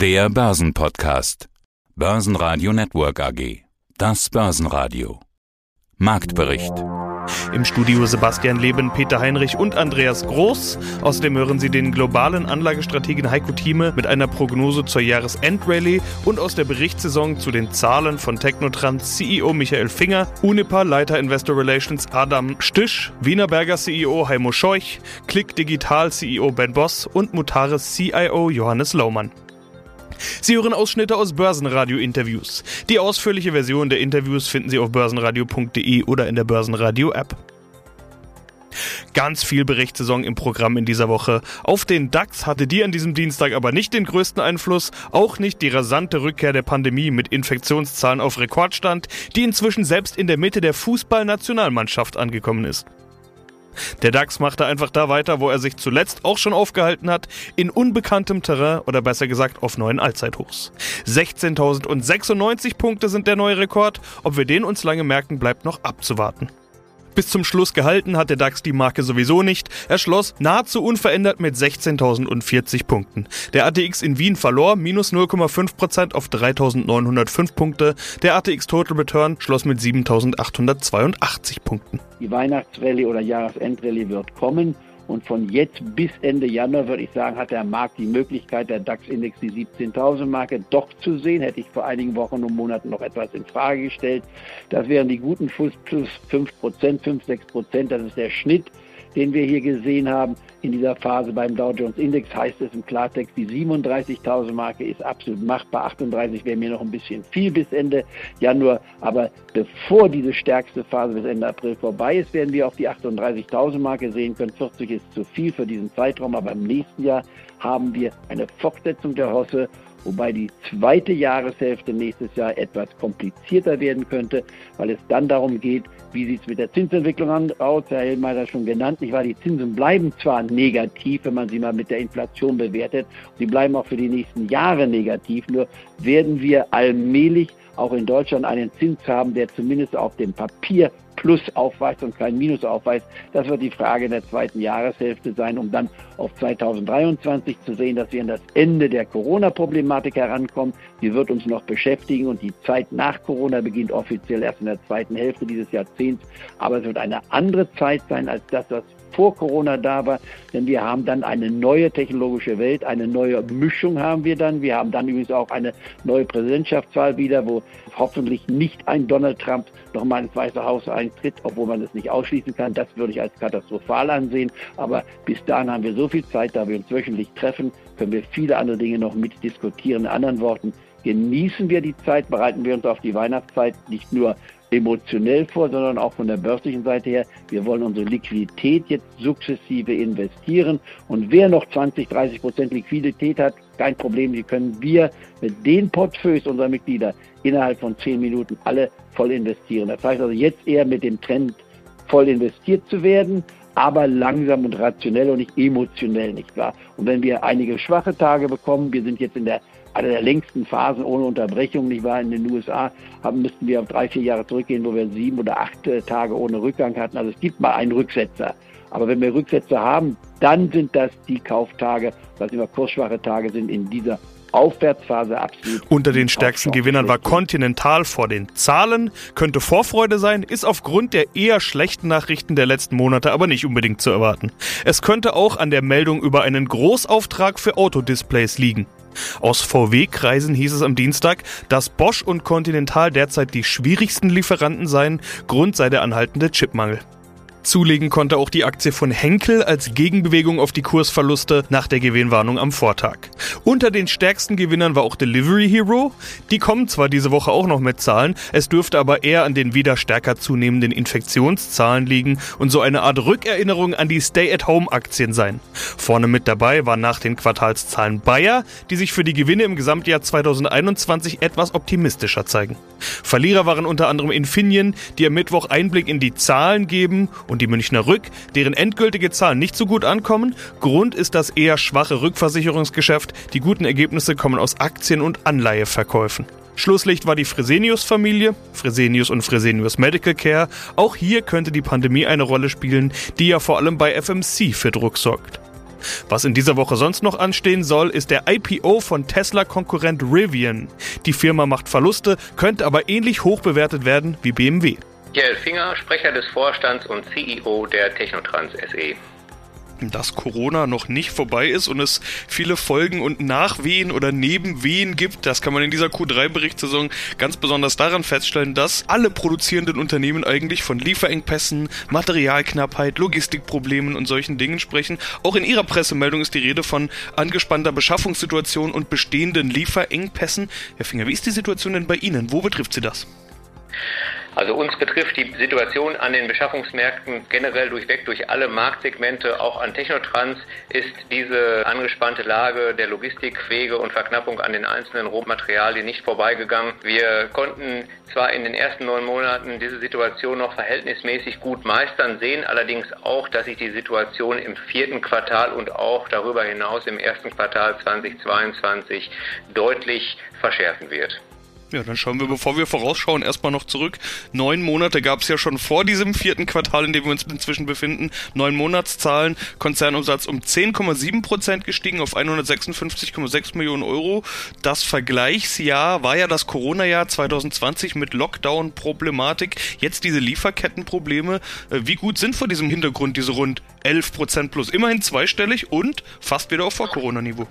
Der Börsenpodcast. Börsenradio Network AG. Das Börsenradio. Marktbericht. Im Studio Sebastian Leben, Peter Heinrich und Andreas Groß. Außerdem hören Sie den globalen Anlagestrategen Heiko Thieme mit einer Prognose zur Jahresendrallye und aus der Berichtssaison zu den Zahlen von Technotrans CEO Michael Finger, Unipa Leiter Investor Relations Adam Stisch, Wienerberger CEO Heimo Scheuch, Click Digital CEO Ben Boss und Mutares CIO Johannes Laumann. Sie hören Ausschnitte aus Börsenradio-Interviews. Die ausführliche Version der Interviews finden Sie auf börsenradio.de oder in der Börsenradio-App. Ganz viel Berichtssaison im Programm in dieser Woche. Auf den DAX hatte die an diesem Dienstag aber nicht den größten Einfluss, auch nicht die rasante Rückkehr der Pandemie mit Infektionszahlen auf Rekordstand, die inzwischen selbst in der Mitte der Fußballnationalmannschaft angekommen ist. Der DAX machte einfach da weiter, wo er sich zuletzt auch schon aufgehalten hat, in unbekanntem Terrain oder besser gesagt auf neuen Allzeithochs. 16.096 Punkte sind der neue Rekord. Ob wir den uns lange merken, bleibt noch abzuwarten. Bis zum Schluss gehalten hat der DAX die Marke sowieso nicht. Er schloss nahezu unverändert mit 16.040 Punkten. Der ATX in Wien verlor minus 0,5% auf 3.905 Punkte. Der ATX Total Return schloss mit 7.882 Punkten. Die Weihnachtsrallye oder Jahresendrallye wird kommen. Und von jetzt bis Ende Januar, würde ich sagen, hat der Markt die Möglichkeit, der DAX-Index die 17.000-Marke doch zu sehen. Hätte ich vor einigen Wochen und Monaten noch etwas in Frage gestellt. Das wären die guten plus 5 Prozent, 5, 6 Prozent. Das ist der Schnitt den wir hier gesehen haben in dieser Phase beim Dow Jones Index, heißt es im Klartext, die 37.000 Marke ist absolut machbar. 38 wäre mir noch ein bisschen viel bis Ende Januar. Aber bevor diese stärkste Phase bis Ende April vorbei ist, werden wir auf die 38.000 Marke sehen können. 40 ist zu viel für diesen Zeitraum, aber im nächsten Jahr haben wir eine Fortsetzung der Hosse wobei die zweite Jahreshälfte nächstes Jahr etwas komplizierter werden könnte, weil es dann darum geht, wie sieht es mit der Zinsentwicklung aus? Herr Hellmeier schon genannt, nicht wahr? Die Zinsen bleiben zwar negativ, wenn man sie mal mit der Inflation bewertet, sie bleiben auch für die nächsten Jahre negativ, nur werden wir allmählich auch in Deutschland einen Zins haben, der zumindest auf dem Papier Plus aufweist und kein Minus aufweist. Das wird die Frage in der zweiten Jahreshälfte sein, um dann auf 2023 zu sehen, dass wir an das Ende der Corona-Problematik herankommen. Die wird uns noch beschäftigen und die Zeit nach Corona beginnt offiziell erst in der zweiten Hälfte dieses Jahrzehnts. Aber es wird eine andere Zeit sein als das, was vor Corona da war, denn wir haben dann eine neue technologische Welt, eine neue Mischung haben wir dann. Wir haben dann übrigens auch eine neue Präsidentschaftswahl wieder, wo hoffentlich nicht ein Donald Trump nochmal ins Weiße Haus eintritt, obwohl man es nicht ausschließen kann. Das würde ich als katastrophal ansehen. Aber bis dahin haben wir so viel Zeit, da wir uns wöchentlich treffen, können wir viele andere Dinge noch mitdiskutieren. In anderen Worten, genießen wir die Zeit, bereiten wir uns auf die Weihnachtszeit nicht nur emotionell vor, sondern auch von der börslichen Seite her. Wir wollen unsere Liquidität jetzt sukzessive investieren. Und wer noch 20, 30 Prozent Liquidität hat, kein Problem. Die können wir mit den Portfolios unserer Mitglieder innerhalb von zehn Minuten alle voll investieren. Das heißt also jetzt eher mit dem Trend voll investiert zu werden, aber langsam und rationell und nicht emotionell, nicht wahr? Und wenn wir einige schwache Tage bekommen, wir sind jetzt in der einer der längsten Phasen ohne Unterbrechung, nicht wahr? In den USA haben, müssten wir auf drei, vier Jahre zurückgehen, wo wir sieben oder acht äh, Tage ohne Rückgang hatten. Also es gibt mal einen Rücksetzer. Aber wenn wir Rücksetzer haben, dann sind das die Kauftage, was immer kursschwache Tage sind in dieser Aufwärtsphase absolut. Unter den stärksten Gewinnern war Continental vor den Zahlen, könnte Vorfreude sein, ist aufgrund der eher schlechten Nachrichten der letzten Monate aber nicht unbedingt zu erwarten. Es könnte auch an der Meldung über einen Großauftrag für Autodisplays liegen. Aus VW-Kreisen hieß es am Dienstag, dass Bosch und Continental derzeit die schwierigsten Lieferanten seien, Grund sei der anhaltende Chipmangel. Zulegen konnte auch die Aktie von Henkel als Gegenbewegung auf die Kursverluste nach der Gewinnwarnung am Vortag. Unter den stärksten Gewinnern war auch Delivery Hero. Die kommen zwar diese Woche auch noch mit Zahlen, es dürfte aber eher an den wieder stärker zunehmenden Infektionszahlen liegen und so eine Art Rückerinnerung an die Stay-at-Home-Aktien sein. Vorne mit dabei war nach den Quartalszahlen Bayer, die sich für die Gewinne im Gesamtjahr 2021 etwas optimistischer zeigen. Verlierer waren unter anderem Infineon, die am Mittwoch Einblick in die Zahlen geben und die Münchner Rück, deren endgültige Zahlen nicht so gut ankommen. Grund ist das eher schwache Rückversicherungsgeschäft. Die guten Ergebnisse kommen aus Aktien- und Anleiheverkäufen. Schlusslicht war die Fresenius-Familie, Fresenius und Fresenius Medical Care. Auch hier könnte die Pandemie eine Rolle spielen, die ja vor allem bei FMC für Druck sorgt. Was in dieser Woche sonst noch anstehen soll, ist der IPO von Tesla-Konkurrent Rivian. Die Firma macht Verluste, könnte aber ähnlich hoch bewertet werden wie BMW. Michael Finger, Sprecher des Vorstands und CEO der Technotrans SE dass Corona noch nicht vorbei ist und es viele Folgen und Nachwehen oder Nebenwehen gibt. Das kann man in dieser Q3-Berichtssaison ganz besonders daran feststellen, dass alle produzierenden Unternehmen eigentlich von Lieferengpässen, Materialknappheit, Logistikproblemen und solchen Dingen sprechen. Auch in ihrer Pressemeldung ist die Rede von angespannter Beschaffungssituation und bestehenden Lieferengpässen. Herr Finger, wie ist die Situation denn bei Ihnen? Wo betrifft Sie das? Also uns betrifft die Situation an den Beschaffungsmärkten generell durchweg durch alle Marktsegmente, auch an Technotrans, ist diese angespannte Lage der Logistikwege und Verknappung an den einzelnen Rohmaterialien nicht vorbeigegangen. Wir konnten zwar in den ersten neun Monaten diese Situation noch verhältnismäßig gut meistern, sehen allerdings auch, dass sich die Situation im vierten Quartal und auch darüber hinaus im ersten Quartal 2022 deutlich verschärfen wird. Ja, dann schauen wir, bevor wir vorausschauen, erstmal noch zurück. Neun Monate gab es ja schon vor diesem vierten Quartal, in dem wir uns inzwischen befinden. Neun Monatszahlen, Konzernumsatz um 10,7 Prozent gestiegen auf 156,6 Millionen Euro. Das Vergleichsjahr war ja das Corona-Jahr 2020 mit Lockdown-Problematik. Jetzt diese Lieferkettenprobleme. Äh, wie gut sind vor diesem Hintergrund diese rund 11 Prozent plus? Immerhin zweistellig und fast wieder auf Vor-Corona-Niveau.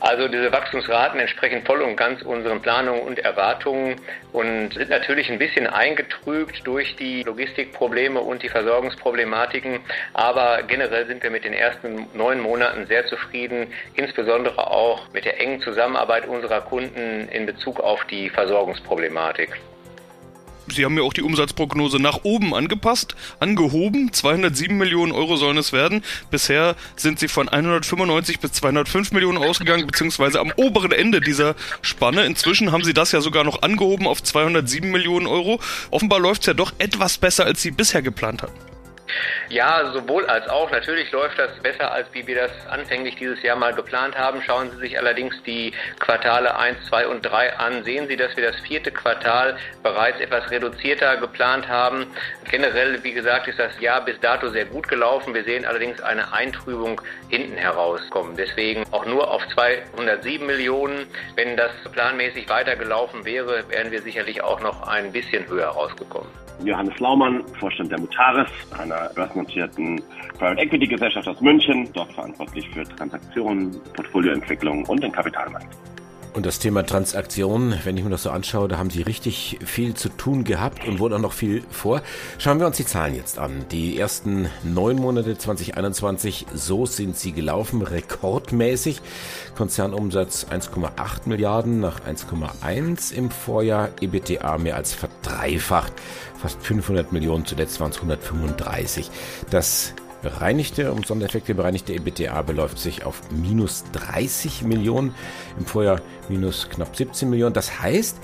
Also diese Wachstumsraten entsprechen voll und ganz unseren Planungen und Erwartungen und sind natürlich ein bisschen eingetrübt durch die Logistikprobleme und die Versorgungsproblematiken. Aber generell sind wir mit den ersten neun Monaten sehr zufrieden, insbesondere auch mit der engen Zusammenarbeit unserer Kunden in Bezug auf die Versorgungsproblematik. Sie haben ja auch die Umsatzprognose nach oben angepasst, angehoben. 207 Millionen Euro sollen es werden. Bisher sind Sie von 195 bis 205 Millionen ausgegangen, beziehungsweise am oberen Ende dieser Spanne. Inzwischen haben Sie das ja sogar noch angehoben auf 207 Millionen Euro. Offenbar läuft es ja doch etwas besser, als Sie bisher geplant hatten. Ja, sowohl als auch. Natürlich läuft das besser, als wie wir das anfänglich dieses Jahr mal geplant haben. Schauen Sie sich allerdings die Quartale 1, 2 und 3 an. Sehen Sie, dass wir das vierte Quartal bereits etwas reduzierter geplant haben. Generell, wie gesagt, ist das Jahr bis dato sehr gut gelaufen. Wir sehen allerdings eine Eintrübung hinten herauskommen. Deswegen auch nur auf 207 Millionen. Wenn das planmäßig weitergelaufen wäre, wären wir sicherlich auch noch ein bisschen höher rausgekommen. Johannes Laumann, Vorstand der Mutaris, einer börsennotierten Private Equity Gesellschaft aus München, dort verantwortlich für Transaktionen, Portfolioentwicklung und den Kapitalmarkt. Und das Thema Transaktionen, wenn ich mir das so anschaue, da haben Sie richtig viel zu tun gehabt und wurde auch noch viel vor. Schauen wir uns die Zahlen jetzt an. Die ersten neun Monate 2021, so sind sie gelaufen, rekordmäßig. Konzernumsatz 1,8 Milliarden nach 1,1 im Vorjahr, EBTA mehr als verdreifacht, fast 500 Millionen, zuletzt waren es 135. Das bereinigte, um Sondereffekte bereinigte EBITDA beläuft sich auf minus 30 Millionen, im Vorjahr minus knapp 17 Millionen. Das heißt,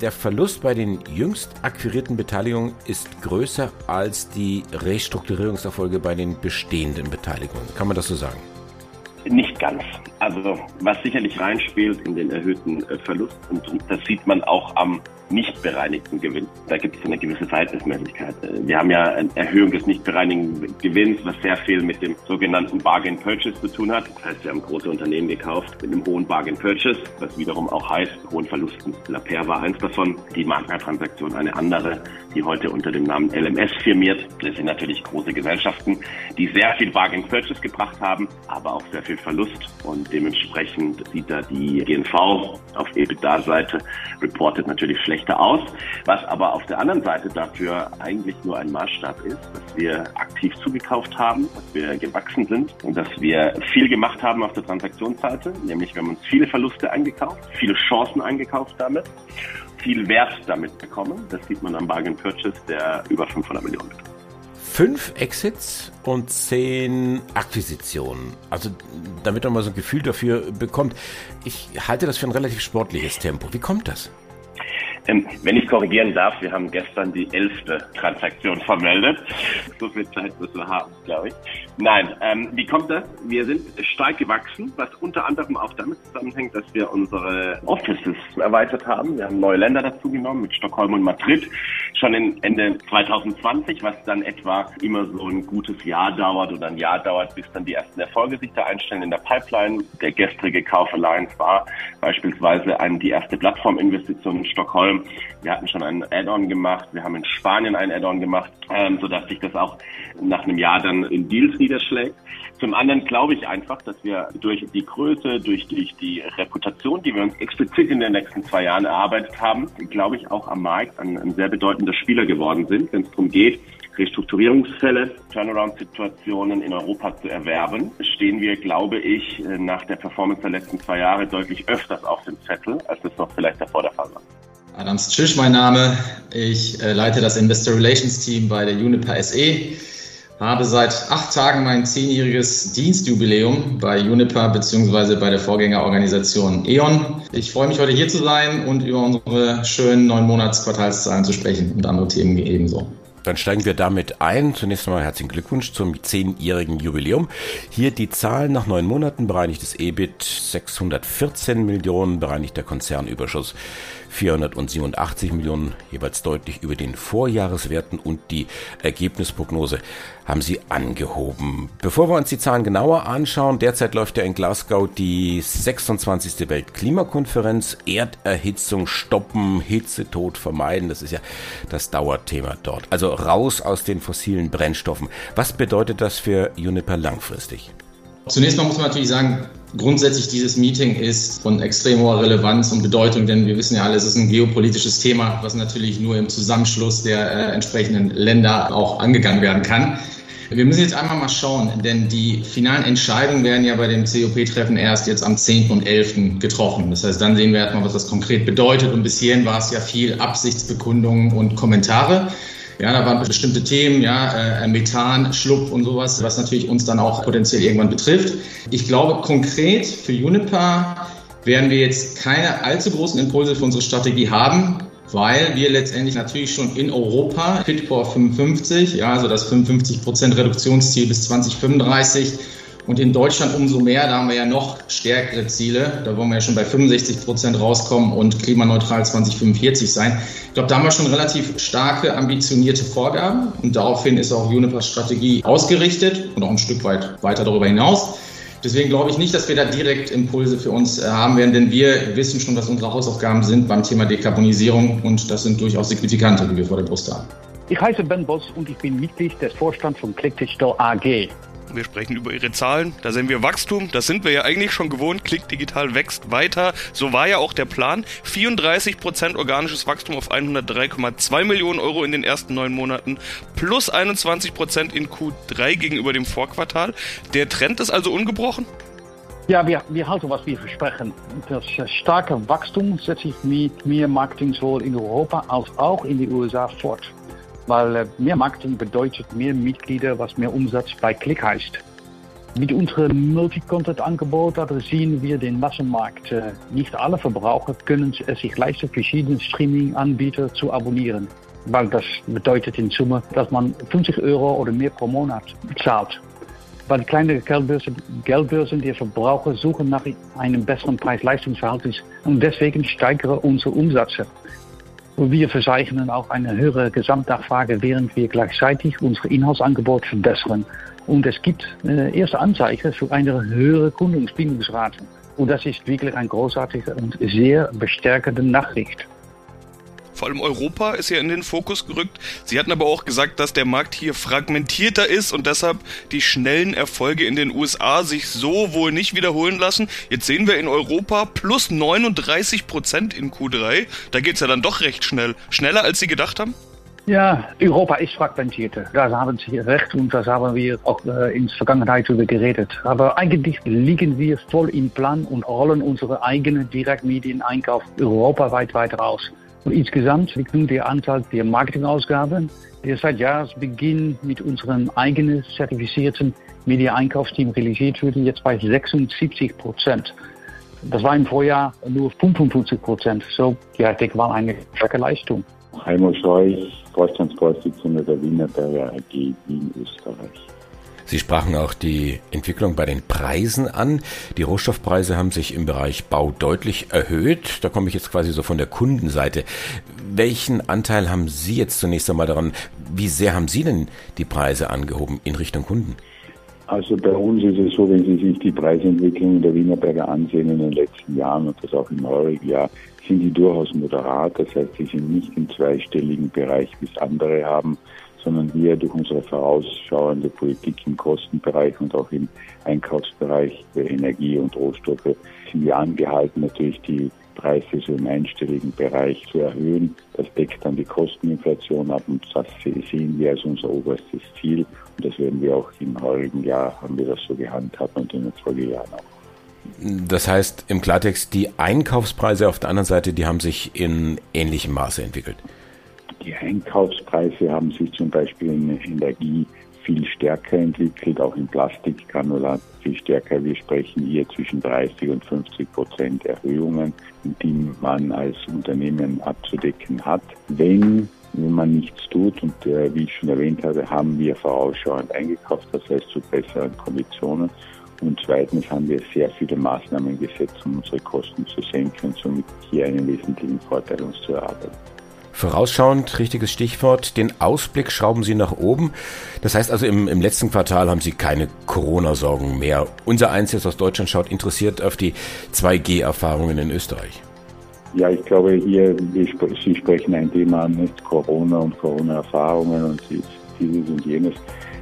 der Verlust bei den jüngst akquirierten Beteiligungen ist größer als die Restrukturierungserfolge bei den bestehenden Beteiligungen. Kann man das so sagen? Nicht ganz. Also was sicherlich reinspielt in den erhöhten äh, Verlust und das sieht man auch am nicht bereinigten Gewinn. Da gibt es eine gewisse Verhältnismäßigkeit. Äh, wir haben ja eine Erhöhung des nicht bereinigten Gewinns, was sehr viel mit dem sogenannten Bargain Purchase zu tun hat. Das heißt, wir haben große Unternehmen gekauft mit einem hohen Bargain Purchase, was wiederum auch heißt hohen Verlusten. La Paire war eins davon, die Magna-Transaktion eine andere, die heute unter dem Namen LMS firmiert. Das sind natürlich große Gesellschaften, die sehr viel Bargain Purchase gebracht haben, aber auch sehr viel Verlust und dementsprechend sieht da die GNV auf EBITDA-Seite reportet natürlich schlechter aus, was aber auf der anderen Seite dafür eigentlich nur ein Maßstab ist, dass wir aktiv zugekauft haben, dass wir gewachsen sind und dass wir viel gemacht haben auf der Transaktionsseite, nämlich wir haben uns viele Verluste eingekauft, viele Chancen eingekauft damit, viel Wert damit bekommen. Das sieht man am Bargain Purchase, der über 500 Millionen beträgt fünf Exits und zehn Akquisitionen. Also damit man mal so ein Gefühl dafür bekommt. Ich halte das für ein relativ sportliches Tempo. Wie kommt das? Ähm, wenn ich korrigieren darf, wir haben gestern die elfte Transaktion vermeldet. So viel Zeit müssen wir haben, glaube ich. Nein, ähm, wie kommt das? Wir sind stark gewachsen, was unter anderem auch damit zusammenhängt, dass wir unsere Offices erweitert haben. Wir haben neue Länder dazugenommen mit Stockholm und Madrid schon Ende 2020, was dann etwa immer so ein gutes Jahr dauert oder ein Jahr dauert, bis dann die ersten Erfolge sich da einstellen in der Pipeline. Der gestrige Kauf Alliance war beispielsweise ein, die erste Plattforminvestition in Stockholm. Wir hatten schon einen Add-on gemacht. Wir haben in Spanien einen Add-on gemacht, ähm, sodass sich das auch nach einem Jahr dann in Deals niederschlägt. Zum anderen glaube ich einfach, dass wir durch die Größe, durch, durch die Reputation, die wir uns explizit in den nächsten zwei Jahren erarbeitet haben, glaube ich auch am Markt ein, ein sehr bedeutender Spieler geworden sind, wenn es darum geht, Restrukturierungsfälle, Turnaround-Situationen in Europa zu erwerben, stehen wir, glaube ich, nach der Performance der letzten zwei Jahre deutlich öfters auf dem Zettel, als es noch vielleicht davor der Fall war. Adams Tschisch, mein Name. Ich äh, leite das Investor Relations Team bei der Uniper SE habe seit acht Tagen mein zehnjähriges Dienstjubiläum bei Uniper bzw. bei der Vorgängerorganisation E.ON. Ich freue mich heute hier zu sein und über unsere schönen neun Monats Quartalszahlen zu sprechen und andere Themen ebenso. Dann steigen wir damit ein. Zunächst einmal herzlichen Glückwunsch zum zehnjährigen Jubiläum. Hier die Zahlen nach neun Monaten bereinigtes EBIT 614 Millionen, bereinigter Konzernüberschuss 487 Millionen, jeweils deutlich über den Vorjahreswerten und die Ergebnisprognose haben sie angehoben. Bevor wir uns die Zahlen genauer anschauen, derzeit läuft ja in Glasgow die 26. Weltklimakonferenz. Erderhitzung stoppen, Hitzetod vermeiden, das ist ja das Dauerthema dort. Also raus aus den fossilen Brennstoffen. Was bedeutet das für Uniper langfristig? Zunächst mal muss man natürlich sagen, grundsätzlich dieses Meeting ist von extrem hoher Relevanz und Bedeutung, denn wir wissen ja alle, es ist ein geopolitisches Thema, was natürlich nur im Zusammenschluss der äh, entsprechenden Länder auch angegangen werden kann. Wir müssen jetzt einmal mal schauen, denn die finalen Entscheidungen werden ja bei dem COP-Treffen erst jetzt am 10. und 11. getroffen. Das heißt, dann sehen wir erstmal, was das konkret bedeutet. Und bis hierhin war es ja viel Absichtsbekundungen und Kommentare. Ja, da waren bestimmte Themen, ja, äh, Methan, Schlupf und sowas, was natürlich uns dann auch potenziell irgendwann betrifft. Ich glaube, konkret für Juniper werden wir jetzt keine allzu großen Impulse für unsere Strategie haben, weil wir letztendlich natürlich schon in Europa Fit for 55, ja, also das 55 Prozent Reduktionsziel bis 2035 und in Deutschland umso mehr, da haben wir ja noch stärkere Ziele. Da wollen wir ja schon bei 65 Prozent rauskommen und klimaneutral 2045 sein. Ich glaube, da haben wir schon relativ starke, ambitionierte Vorgaben. Und daraufhin ist auch Unipers Strategie ausgerichtet und auch ein Stück weit weiter darüber hinaus. Deswegen glaube ich nicht, dass wir da direkt Impulse für uns äh, haben werden, denn wir wissen schon, was unsere Hausaufgaben sind beim Thema Dekarbonisierung und das sind durchaus signifikante, die wir vor der Brust haben. Ich heiße Ben Boss und ich bin Mitglied des Vorstands von Click Digital AG. Wir sprechen über ihre Zahlen. Da sehen wir Wachstum. Das sind wir ja eigentlich schon gewohnt. Klick Digital wächst weiter. So war ja auch der Plan. 34% organisches Wachstum auf 103,2 Millionen Euro in den ersten neun Monaten. Plus 21% in Q3 gegenüber dem Vorquartal. Der Trend ist also ungebrochen? Ja, wir, wir halten, was wir versprechen. Das starke Wachstum setzt sich mit mehr Marketing sowohl in Europa als auch in die USA fort weil äh, mehr Marketing bedeutet mehr Mitglieder, was mehr Umsatz bei Klick heißt. Mit unserem Multi-Content-Angebot adressieren wir den Massenmarkt. Äh, nicht alle Verbraucher können es sich leisten, verschiedene Streaming-Anbieter zu abonnieren, weil das bedeutet in Summe, dass man 50 Euro oder mehr pro Monat zahlt. Den kleinen Geldbörsen, Geldbörsen der Verbraucher suchen nach einem besseren Preis-Leistungsverhältnis und deswegen steigern unsere Umsätze. Wir verzeichnen auch eine höhere Gesamtnachfrage, während wir gleichzeitig unser Inhaltsangebot verbessern. Und es gibt äh, erste Anzeichen für eine höhere Kundenbindungsrate. Und das ist wirklich eine großartige und sehr bestärkende Nachricht. Vor allem Europa ist ja in den Fokus gerückt. Sie hatten aber auch gesagt, dass der Markt hier fragmentierter ist und deshalb die schnellen Erfolge in den USA sich so wohl nicht wiederholen lassen. Jetzt sehen wir in Europa plus 39 Prozent in Q3. Da geht es ja dann doch recht schnell. Schneller als Sie gedacht haben? Ja, Europa ist fragmentierter. Da haben Sie recht und das haben wir auch äh, in der Vergangenheit darüber geredet. Aber eigentlich liegen wir voll im Plan und rollen unsere eigenen Direktmedieneinkauf europaweit weiter aus. Und insgesamt liegt nun der Anteil der Marketingausgaben, der seit Jahresbeginn mit unserem eigenen zertifizierten Media-Einkaufsteam realisiert wurde, jetzt bei 76 Prozent. Das war im Vorjahr nur 55 Prozent. So, ja, ich denke mal eine starke Leistung. Heimo Scheuch, Vorstandsvorsitzender der Wienerberger AG Wien, Österreich. Sie sprachen auch die Entwicklung bei den Preisen an. Die Rohstoffpreise haben sich im Bereich Bau deutlich erhöht. Da komme ich jetzt quasi so von der Kundenseite. Welchen Anteil haben Sie jetzt zunächst einmal daran? Wie sehr haben Sie denn die Preise angehoben in Richtung Kunden? Also bei uns ist es so, wenn Sie sich die Preisentwicklung der Wienerberger ansehen in den letzten Jahren und das auch im heurigen Jahr, sind die durchaus moderat. Das heißt, sie sind nicht im zweistelligen Bereich, wie es andere haben, sondern wir durch unsere vorausschauende Politik im Kostenbereich und auch im Einkaufsbereich für Energie und Rohstoffe sind wir angehalten, natürlich die Preise so im einstelligen Bereich zu erhöhen. Das deckt dann die Kosteninflation ab und das sehen wir als unser oberstes Ziel. Und das werden wir auch im heurigen Jahr, haben wir das so gehandhabt und in den Folgejahren auch. Das heißt im Klartext, die Einkaufspreise auf der anderen Seite, die haben sich in ähnlichem Maße entwickelt. Die Einkaufspreise haben sich zum Beispiel in Energie viel stärker entwickelt, auch in Plastikgranulat viel stärker. Wir sprechen hier zwischen 30 und 50 Prozent Erhöhungen, die man als Unternehmen abzudecken hat. Wenn wenn man nichts tut, und äh, wie ich schon erwähnt habe, haben wir vorausschauend eingekauft, das heißt zu besseren Konditionen. Und zweitens haben wir sehr viele Maßnahmen gesetzt, um unsere Kosten zu senken und somit hier einen wesentlichen Vorteil uns zu erarbeiten. Vorausschauend, richtiges Stichwort, den Ausblick schrauben Sie nach oben. Das heißt also, im, im letzten Quartal haben Sie keine Corona-Sorgen mehr. Unser Eins jetzt aus Deutschland schaut interessiert auf die 2G-Erfahrungen in Österreich. Ja, ich glaube, hier, Sie sprechen ein Thema nicht Corona und Corona-Erfahrungen und dieses und jenes.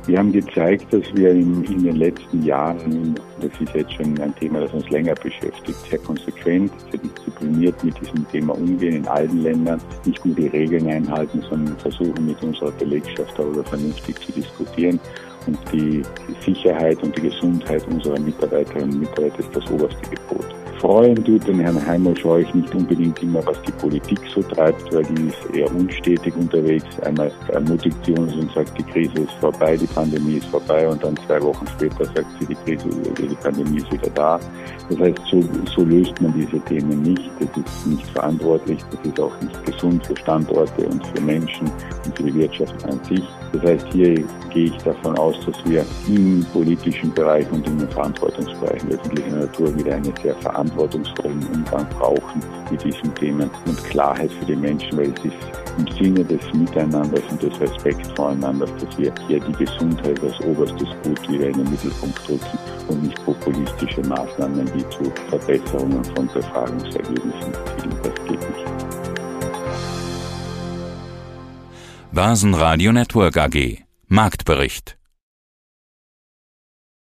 Wir haben gezeigt, dass wir in, in, den letzten Jahren, das ist jetzt schon ein Thema, das uns länger beschäftigt, sehr konsequent, sehr diszipliniert mit diesem Thema umgehen in allen Ländern, nicht nur die Regeln einhalten, sondern versuchen mit unserer Belegschaft darüber vernünftig zu diskutieren. Und die Sicherheit und die Gesundheit unserer Mitarbeiterinnen und Mitarbeiter ist das oberste Gebot freuen tut den Herrn Heimo Scheuch nicht unbedingt immer, was die Politik so treibt, weil die ist eher unstetig unterwegs. Einmal ermutigt sie uns und sagt, die Krise ist vorbei, die Pandemie ist vorbei und dann zwei Wochen später sagt sie, die Krise, die Pandemie ist wieder da. Das heißt, so, so löst man diese Themen nicht. Das ist nicht verantwortlich, das ist auch nicht gesund für Standorte und für Menschen und für die Wirtschaft an sich. Das heißt, hier gehe ich davon aus, dass wir im politischen Bereich und in den Verantwortungsbereichen öffentlicher Natur wieder eine sehr verantwortliche verantwortungsvollen Umgang brauchen mit diesen Themen und Klarheit für die Menschen, weil es ist im Sinne des Miteinanders und des Respekts voreinander, dass wir hier die Gesundheit als oberstes Gut wieder in den Mittelpunkt drücken und nicht populistische Maßnahmen, die zu Verbesserungen von Befragungsergebnissen führen. Das geht nicht. Basen Radio Network AG Marktbericht